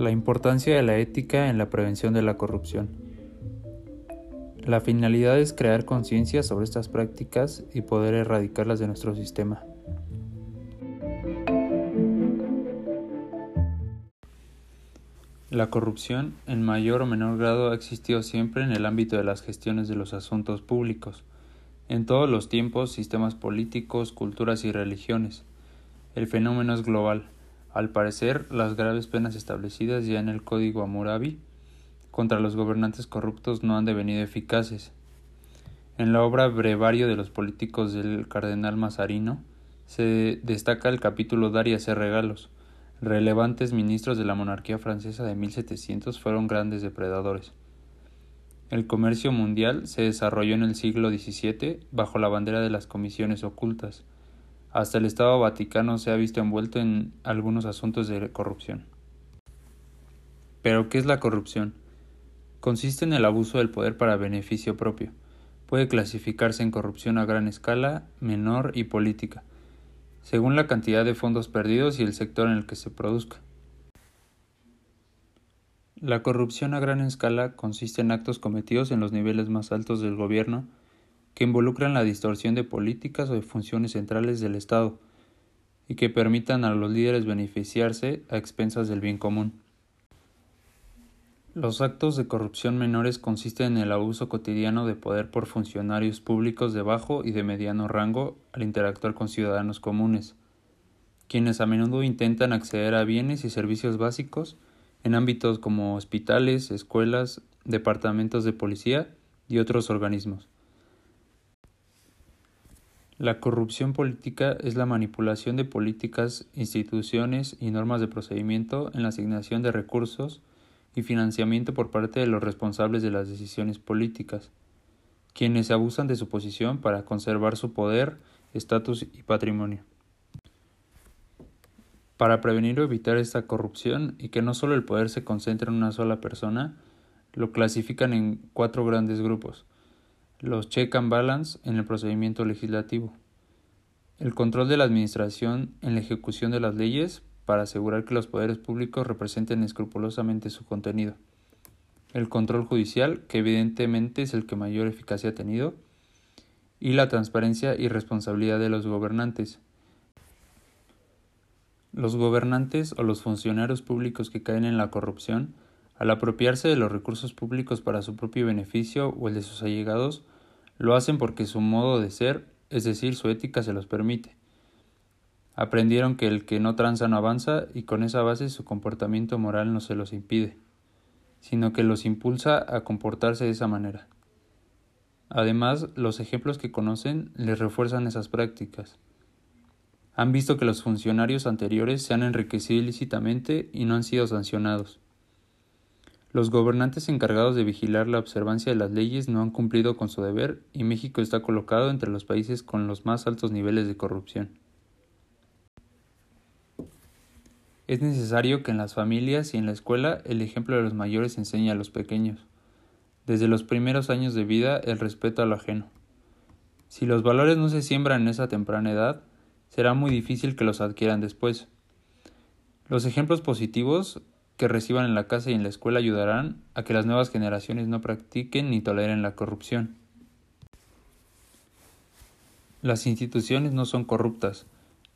La importancia de la ética en la prevención de la corrupción. La finalidad es crear conciencia sobre estas prácticas y poder erradicarlas de nuestro sistema. La corrupción, en mayor o menor grado, ha existido siempre en el ámbito de las gestiones de los asuntos públicos, en todos los tiempos, sistemas políticos, culturas y religiones. El fenómeno es global. Al parecer, las graves penas establecidas ya en el Código Hammurabi contra los gobernantes corruptos no han devenido eficaces. En la obra Brevario de los políticos del cardenal Mazarino se destaca el capítulo Dar y hacer regalos, relevantes ministros de la monarquía francesa de 1700 fueron grandes depredadores. El comercio mundial se desarrolló en el siglo XVII bajo la bandera de las comisiones ocultas. Hasta el Estado Vaticano se ha visto envuelto en algunos asuntos de corrupción. Pero, ¿qué es la corrupción? Consiste en el abuso del poder para beneficio propio. Puede clasificarse en corrupción a gran escala, menor y política según la cantidad de fondos perdidos y el sector en el que se produzca. La corrupción a gran escala consiste en actos cometidos en los niveles más altos del gobierno que involucran la distorsión de políticas o de funciones centrales del Estado y que permitan a los líderes beneficiarse a expensas del bien común. Los actos de corrupción menores consisten en el abuso cotidiano de poder por funcionarios públicos de bajo y de mediano rango al interactuar con ciudadanos comunes, quienes a menudo intentan acceder a bienes y servicios básicos en ámbitos como hospitales, escuelas, departamentos de policía y otros organismos. La corrupción política es la manipulación de políticas, instituciones y normas de procedimiento en la asignación de recursos y financiamiento por parte de los responsables de las decisiones políticas, quienes abusan de su posición para conservar su poder, estatus y patrimonio. Para prevenir o evitar esta corrupción y que no solo el poder se concentre en una sola persona, lo clasifican en cuatro grandes grupos. Los check and balance en el procedimiento legislativo, el control de la administración en la ejecución de las leyes para asegurar que los poderes públicos representen escrupulosamente su contenido. El control judicial, que evidentemente es el que mayor eficacia ha tenido, y la transparencia y responsabilidad de los gobernantes. Los gobernantes o los funcionarios públicos que caen en la corrupción, al apropiarse de los recursos públicos para su propio beneficio o el de sus allegados, lo hacen porque su modo de ser, es decir, su ética se los permite. Aprendieron que el que no tranza no avanza y con esa base su comportamiento moral no se los impide, sino que los impulsa a comportarse de esa manera. Además, los ejemplos que conocen les refuerzan esas prácticas. Han visto que los funcionarios anteriores se han enriquecido ilícitamente y no han sido sancionados. Los gobernantes encargados de vigilar la observancia de las leyes no han cumplido con su deber y México está colocado entre los países con los más altos niveles de corrupción. Es necesario que en las familias y en la escuela el ejemplo de los mayores enseñe a los pequeños. Desde los primeros años de vida el respeto a lo ajeno. Si los valores no se siembran en esa temprana edad, será muy difícil que los adquieran después. Los ejemplos positivos que reciban en la casa y en la escuela ayudarán a que las nuevas generaciones no practiquen ni toleren la corrupción. Las instituciones no son corruptas,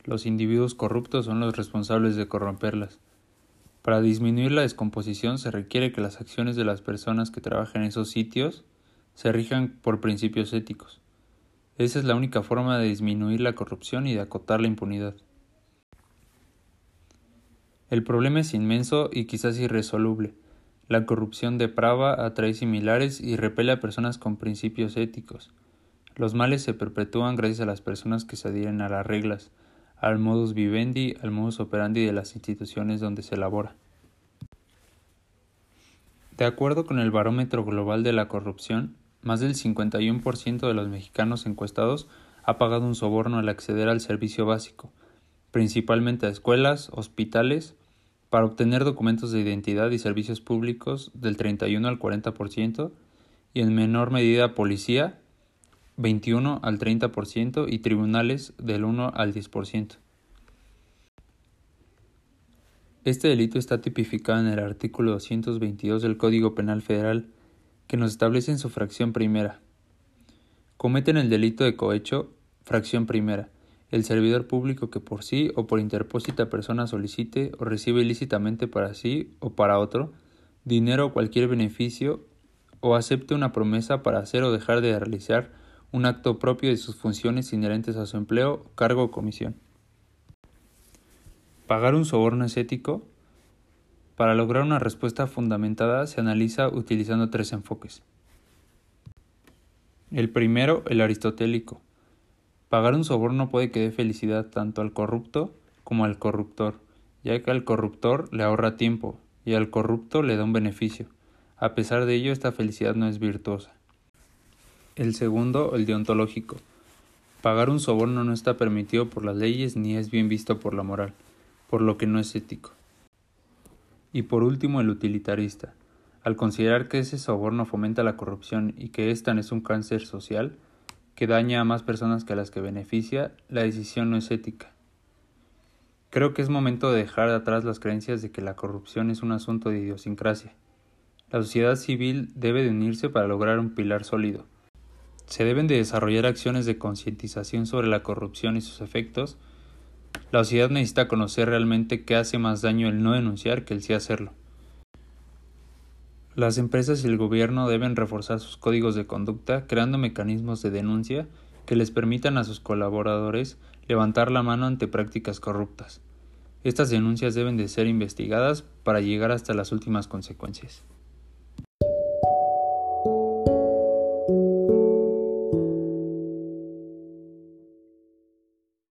los individuos corruptos son los responsables de corromperlas. Para disminuir la descomposición se requiere que las acciones de las personas que trabajan en esos sitios se rijan por principios éticos. Esa es la única forma de disminuir la corrupción y de acotar la impunidad. El problema es inmenso y quizás irresoluble. La corrupción deprava, atrae similares y repele a personas con principios éticos. Los males se perpetúan gracias a las personas que se adhieren a las reglas, al modus vivendi, al modus operandi de las instituciones donde se elabora. De acuerdo con el Barómetro Global de la Corrupción, más del 51% de los mexicanos encuestados ha pagado un soborno al acceder al servicio básico, principalmente a escuelas, hospitales, para obtener documentos de identidad y servicios públicos del 31 al 40% y en menor medida policía, 21 al 30% y tribunales del 1 al 10%. Este delito está tipificado en el artículo 222 del Código Penal Federal, que nos establece en su fracción primera. Cometen el delito de cohecho, fracción primera, el servidor público que por sí o por interpósita persona solicite o recibe ilícitamente para sí o para otro dinero o cualquier beneficio o acepte una promesa para hacer o dejar de realizar un acto propio de sus funciones inherentes a su empleo, cargo o comisión. ¿Pagar un soborno es ético? Para lograr una respuesta fundamentada se analiza utilizando tres enfoques. El primero, el aristotélico. Pagar un soborno puede que dé felicidad tanto al corrupto como al corruptor, ya que al corruptor le ahorra tiempo y al corrupto le da un beneficio. A pesar de ello, esta felicidad no es virtuosa. El segundo, el deontológico. Pagar un soborno no está permitido por las leyes ni es bien visto por la moral por lo que no es ético. Y por último, el utilitarista. Al considerar que ese soborno fomenta la corrupción y que ésta es un cáncer social, que daña a más personas que a las que beneficia, la decisión no es ética. Creo que es momento de dejar atrás las creencias de que la corrupción es un asunto de idiosincrasia. La sociedad civil debe de unirse para lograr un pilar sólido. Se deben de desarrollar acciones de concientización sobre la corrupción y sus efectos, la sociedad necesita conocer realmente qué hace más daño el no denunciar que el sí hacerlo. Las empresas y el gobierno deben reforzar sus códigos de conducta creando mecanismos de denuncia que les permitan a sus colaboradores levantar la mano ante prácticas corruptas. Estas denuncias deben de ser investigadas para llegar hasta las últimas consecuencias.